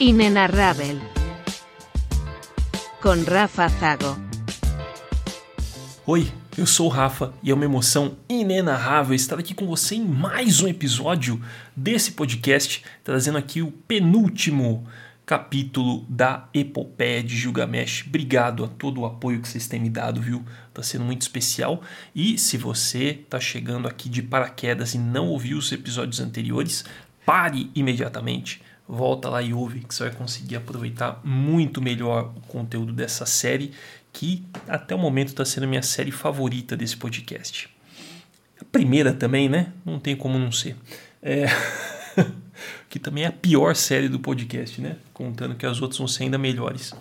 Inenarrável. Com Rafa Zago. Oi, eu sou o Rafa e é uma emoção inenarrável estar aqui com você em mais um episódio desse podcast, trazendo aqui o penúltimo capítulo da epopeia de Gilgamesh. Obrigado a todo o apoio que vocês têm me dado, viu? Tá sendo muito especial. E se você tá chegando aqui de paraquedas e não ouviu os episódios anteriores, pare imediatamente. Volta lá e ouve, que você vai conseguir aproveitar muito melhor o conteúdo dessa série, que até o momento está sendo a minha série favorita desse podcast. A primeira também, né? Não tem como não ser. É... que também é a pior série do podcast, né? Contando que as outras vão ser ainda melhores.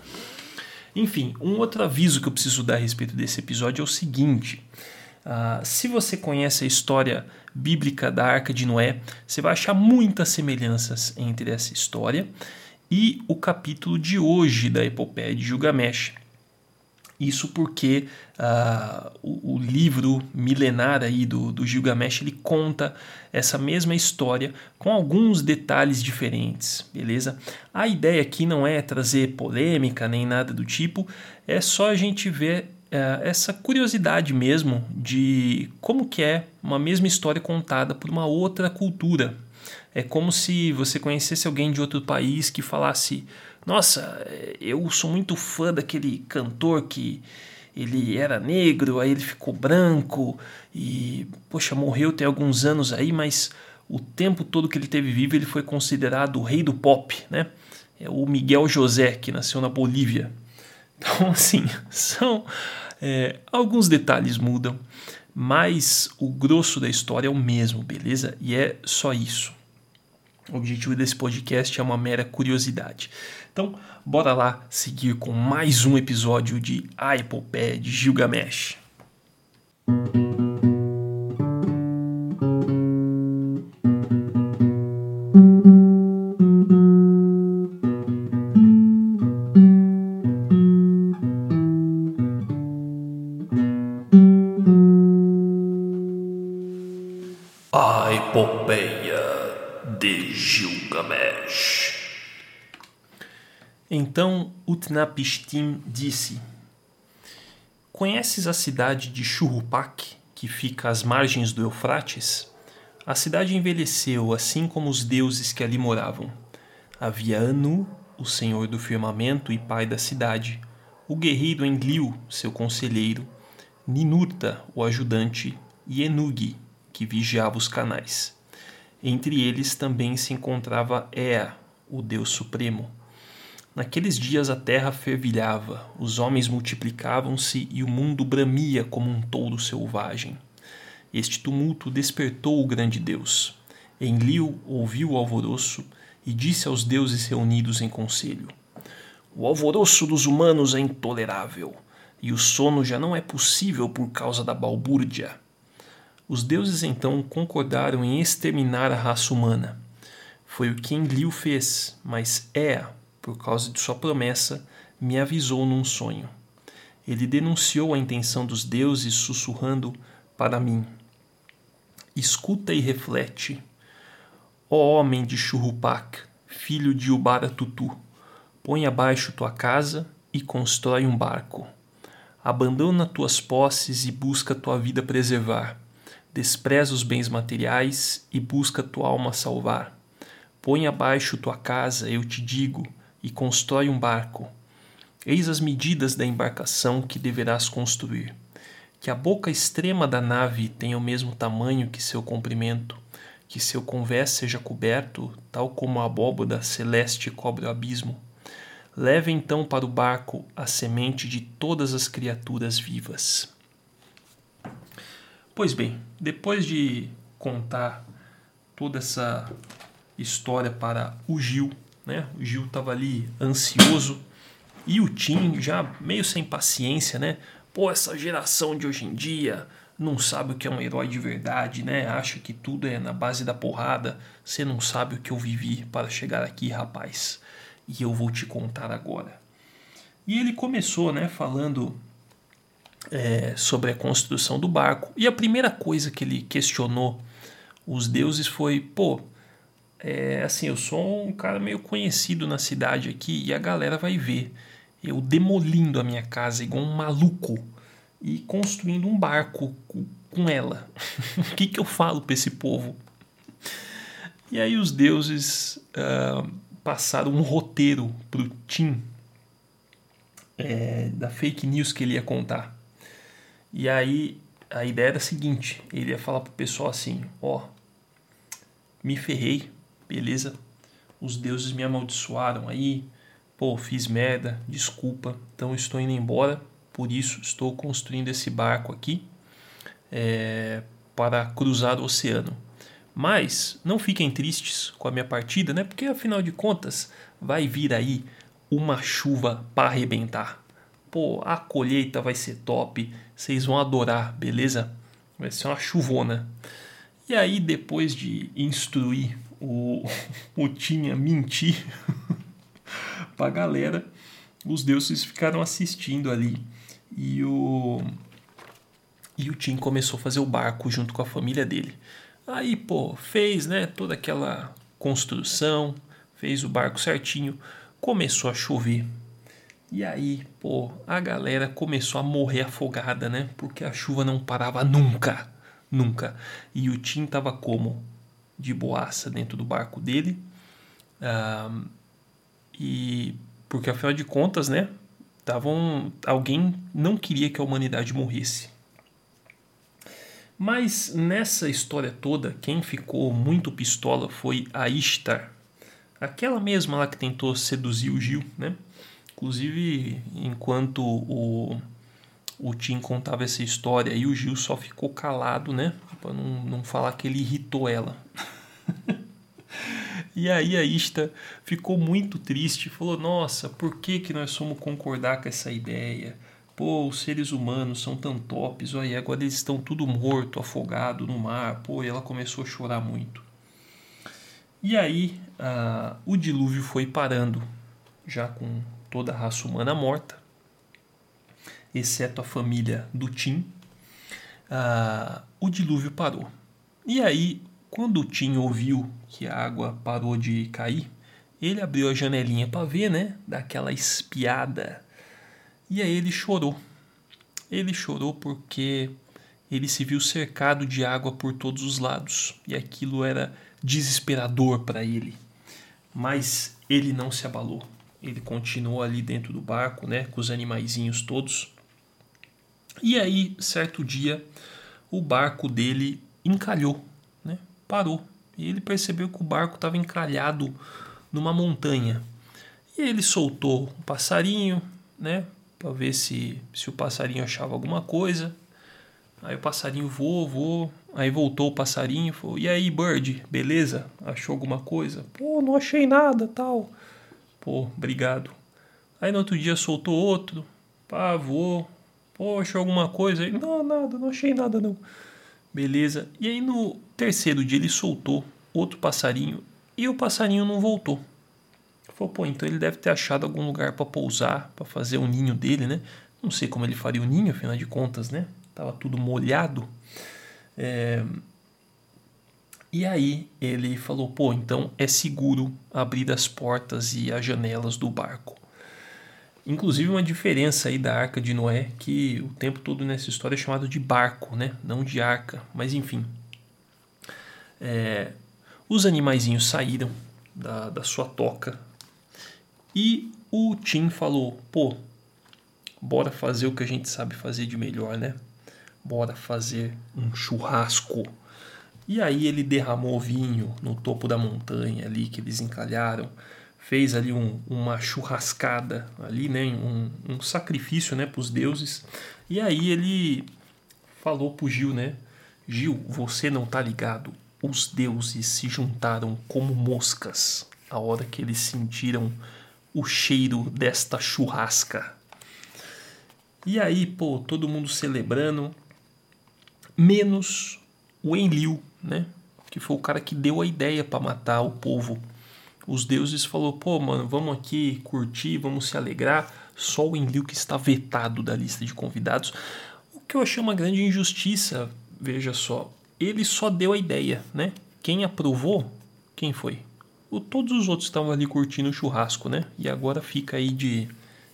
Enfim, um outro aviso que eu preciso dar a respeito desse episódio é o seguinte: uh, se você conhece a história bíblica da Arca de Noé, você vai achar muitas semelhanças entre essa história e o capítulo de hoje da Epopeia de Gilgamesh. Isso porque uh, o, o, livro milenar aí do, do Gilgamesh ele conta essa mesma história com alguns detalhes diferentes, beleza? A ideia aqui não é trazer polêmica nem nada do tipo, é só a gente ver uh, essa curiosidade mesmo de como que é uma mesma história contada por uma outra cultura. É como se você conhecesse alguém de outro país que falasse nossa, eu sou muito fã daquele cantor que ele era negro, aí ele ficou branco e, poxa, morreu tem alguns anos aí, mas o tempo todo que ele teve vivo ele foi considerado o rei do pop, né? É o Miguel José, que nasceu na Bolívia. Então, assim, são é, alguns detalhes mudam, mas o grosso da história é o mesmo, beleza? E é só isso. O objetivo desse podcast é uma mera curiosidade. Então, bora lá seguir com mais um episódio de A Epopeia de Gilgamesh. Então Utnapishtim disse: Conheces a cidade de Churrupak, que fica às margens do Eufrates? A cidade envelheceu, assim como os deuses que ali moravam. Havia Anu, o senhor do firmamento e pai da cidade, o guerreiro Enlil, seu conselheiro, Ninurta, o ajudante, e Enugi, que vigiava os canais. Entre eles também se encontrava Ea, o deus supremo. Naqueles dias a terra fervilhava, os homens multiplicavam-se e o mundo bramia como um touro selvagem. Este tumulto despertou o grande Deus. Enlil ouviu o alvoroço e disse aos deuses reunidos em conselho: O alvoroço dos humanos é intolerável, e o sono já não é possível por causa da balbúrdia. Os deuses então concordaram em exterminar a raça humana. Foi o que Enlil fez, mas Ea, por causa de sua promessa, me avisou num sonho. Ele denunciou a intenção dos deuses, sussurrando para mim: Escuta e reflete. Ó homem de Churrupac, filho de Ubaratutu, põe abaixo tua casa e constrói um barco. Abandona tuas posses e busca tua vida preservar. Despreza os bens materiais e busca tua alma salvar. Põe abaixo tua casa, eu te digo, e constrói um barco. Eis as medidas da embarcação que deverás construir. Que a boca extrema da nave tenha o mesmo tamanho que seu comprimento, que seu convés seja coberto, tal como a abóboda celeste cobre o abismo. Leve então para o barco a semente de todas as criaturas vivas. Pois bem, depois de contar toda essa história para o Gil, né? O Gil estava ali ansioso e o Tim já meio sem paciência, né? Pô, essa geração de hoje em dia não sabe o que é um herói de verdade, né? Acha que tudo é na base da porrada. Você não sabe o que eu vivi para chegar aqui, rapaz. E eu vou te contar agora. E ele começou, né, falando é, sobre a construção do barco. E a primeira coisa que ele questionou os deuses foi: pô, é, assim, eu sou um cara meio conhecido na cidade aqui e a galera vai ver eu demolindo a minha casa igual um maluco e construindo um barco com ela. o que, que eu falo para esse povo? E aí os deuses uh, passaram um roteiro pro Tim é, da fake news que ele ia contar. E aí a ideia era a seguinte: ele ia falar pro pessoal assim: ó, me ferrei, beleza? Os deuses me amaldiçoaram aí, pô, fiz merda, desculpa, então estou indo embora. Por isso estou construindo esse barco aqui é, para cruzar o oceano. Mas não fiquem tristes com a minha partida, né? Porque afinal de contas vai vir aí uma chuva para arrebentar. Pô, a colheita vai ser top, vocês vão adorar, beleza? Vai ser uma chuvona. E aí, depois de instruir o, o Tinha mentir pra galera, os deuses ficaram assistindo ali. E o, e o Tim começou a fazer o barco junto com a família dele. Aí, pô, fez, né, toda aquela construção, fez o barco certinho começou a chover. E aí, pô, a galera começou a morrer afogada, né? Porque a chuva não parava nunca, nunca. E o Tim tava como? De boaça dentro do barco dele. Ah, e porque afinal de contas, né? Tavam, alguém não queria que a humanidade morresse. Mas nessa história toda, quem ficou muito pistola foi a Ishtar, Aquela mesma lá que tentou seduzir o Gil, né? Inclusive, enquanto o, o Tim contava essa história e o Gil só ficou calado, né? Pra não, não falar que ele irritou ela. e aí a Ista ficou muito triste, falou: Nossa, por que, que nós fomos concordar com essa ideia? Pô, os seres humanos são tão tops, olha, agora eles estão tudo morto, afogado no mar. Pô, e ela começou a chorar muito. E aí uh, o dilúvio foi parando, já com toda a raça humana morta, exceto a família do Tim. Uh, o dilúvio parou. E aí, quando o Tim ouviu que a água parou de cair, ele abriu a janelinha para ver, né? Daquela espiada. E aí ele chorou. Ele chorou porque ele se viu cercado de água por todos os lados. E aquilo era desesperador para ele. Mas ele não se abalou. Ele continuou ali dentro do barco, né, com os animaizinhos todos. E aí, certo dia, o barco dele encalhou, né? Parou. E ele percebeu que o barco estava encalhado numa montanha. E ele soltou um passarinho, né, para ver se se o passarinho achava alguma coisa. Aí o passarinho voou, voou, Aí voltou o passarinho, falou: "E aí, Bird, beleza? Achou alguma coisa?" "Pô, não achei nada, tal." "Pô, obrigado." Aí no outro dia soltou outro. Pá, voou. Pô, achou alguma coisa? Aí, não, nada, não achei nada não. Beleza. E aí no terceiro dia ele soltou outro passarinho e o passarinho não voltou. Falou, pô, então ele deve ter achado algum lugar para pousar, para fazer o ninho dele, né? Não sei como ele faria o ninho, afinal de contas, né? Tava tudo molhado. É... E aí ele falou: pô, então é seguro abrir as portas e as janelas do barco. Inclusive uma diferença aí da arca de Noé, que o tempo todo nessa história é chamado de barco, né? Não de arca, mas enfim. É... Os animaizinhos saíram da, da sua toca e o Tim falou: pô, bora fazer o que a gente sabe fazer de melhor, né? bora fazer um churrasco. E aí ele derramou vinho no topo da montanha ali que eles encalharam, fez ali um, uma churrascada ali, né, um, um sacrifício, né, para os deuses. E aí ele falou pro Gil, né, Gil, você não tá ligado? Os deuses se juntaram como moscas a hora que eles sentiram o cheiro desta churrasca. E aí, pô, todo mundo celebrando, menos o Enlil, né? Que foi o cara que deu a ideia para matar o povo. Os deuses falou: "Pô, mano, vamos aqui curtir, vamos se alegrar". Só o Enlil que está vetado da lista de convidados. O que eu achei uma grande injustiça, veja só. Ele só deu a ideia, né? Quem aprovou? Quem foi? O, todos os outros estavam ali curtindo o churrasco, né? E agora fica aí de,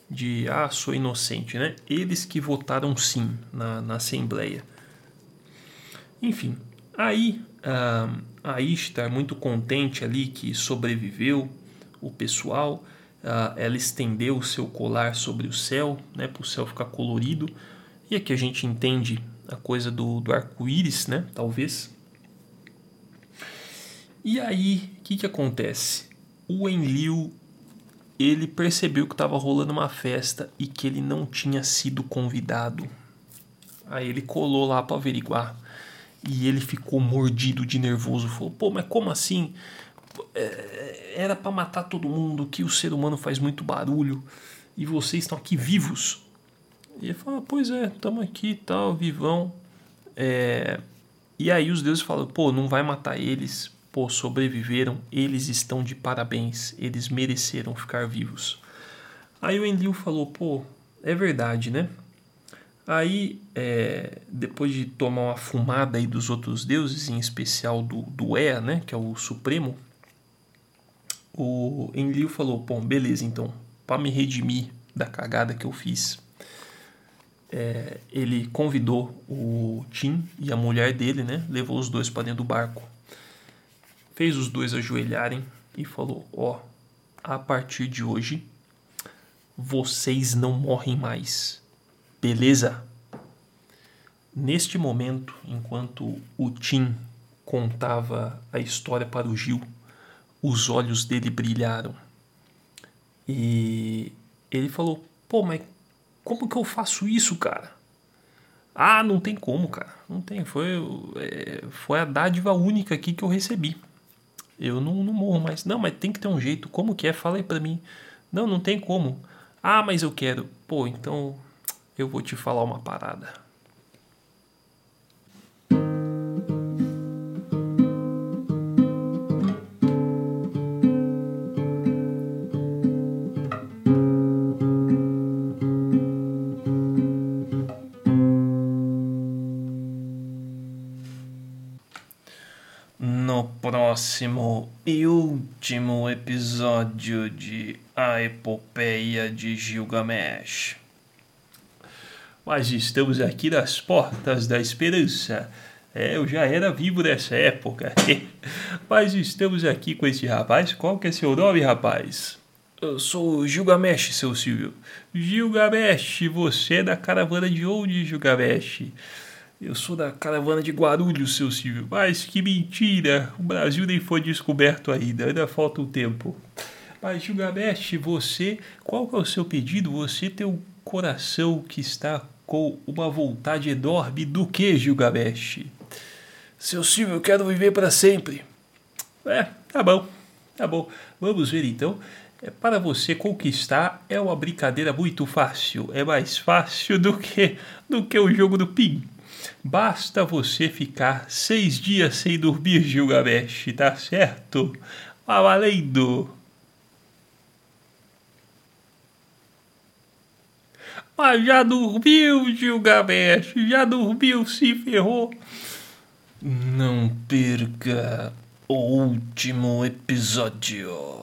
de ah, sou inocente, né? Eles que votaram sim na, na Assembleia. Enfim, aí uh, a Ishtar, muito contente ali que sobreviveu o pessoal, uh, ela estendeu o seu colar sobre o céu, né, para o céu ficar colorido. E aqui a gente entende a coisa do, do arco-íris, né, talvez. E aí, o que, que acontece? O Enlil ele percebeu que estava rolando uma festa e que ele não tinha sido convidado. Aí ele colou lá para averiguar e ele ficou mordido de nervoso. Falou: pô, mas como assim? É, era para matar todo mundo, que o ser humano faz muito barulho e vocês estão aqui vivos. E ele falou: pois é, estamos aqui tal, vivão. É... E aí os deuses falam: pô, não vai matar eles, pô, sobreviveram, eles estão de parabéns, eles mereceram ficar vivos. Aí o Enlil falou: pô, é verdade, né? Aí, é, depois de tomar uma fumada aí dos outros deuses, em especial do, do Ea, né, que é o Supremo, o Enlil falou: Bom, beleza, então, para me redimir da cagada que eu fiz, é, ele convidou o Tim e a mulher dele, né, levou os dois para dentro do barco, fez os dois ajoelharem e falou: Ó, oh, a partir de hoje, vocês não morrem mais Beleza? Neste momento, enquanto o Tim contava a história para o Gil, os olhos dele brilharam. E ele falou: Pô, mas como que eu faço isso, cara? Ah, não tem como, cara. Não tem. Foi, é, foi a dádiva única aqui que eu recebi. Eu não, não morro mais. Não, mas tem que ter um jeito. Como que é? Fala aí pra mim. Não, não tem como. Ah, mas eu quero. Pô, então eu vou te falar uma parada. No próximo e último episódio de A Epopeia de Gilgamesh mas estamos aqui nas portas da esperança. É, eu já era vivo nessa época. mas estamos aqui com esse rapaz. Qual que é seu nome, rapaz? Eu sou Gilgamesh, seu Silvio. Gilgamesh, você é da caravana de onde, Gilgamesh? Eu sou da caravana de Guarulhos, seu Silvio. Mas que mentira! O Brasil nem foi descoberto ainda, ainda falta um tempo. Mas Gilgamesh, você, qual que é o seu pedido? Você tem um coração que está com uma vontade enorme do que, Gilgamesh? Seu Silvio, eu quero viver para sempre. É, tá bom, tá bom. Vamos ver então. É, para você conquistar é uma brincadeira muito fácil. É mais fácil do que, do que o jogo do PIN. Basta você ficar seis dias sem dormir, Gilgamesh, tá certo? Tá valendo! Mas já dormiu, Gilgamesh, já dormiu, se ferrou. Não perca o último episódio.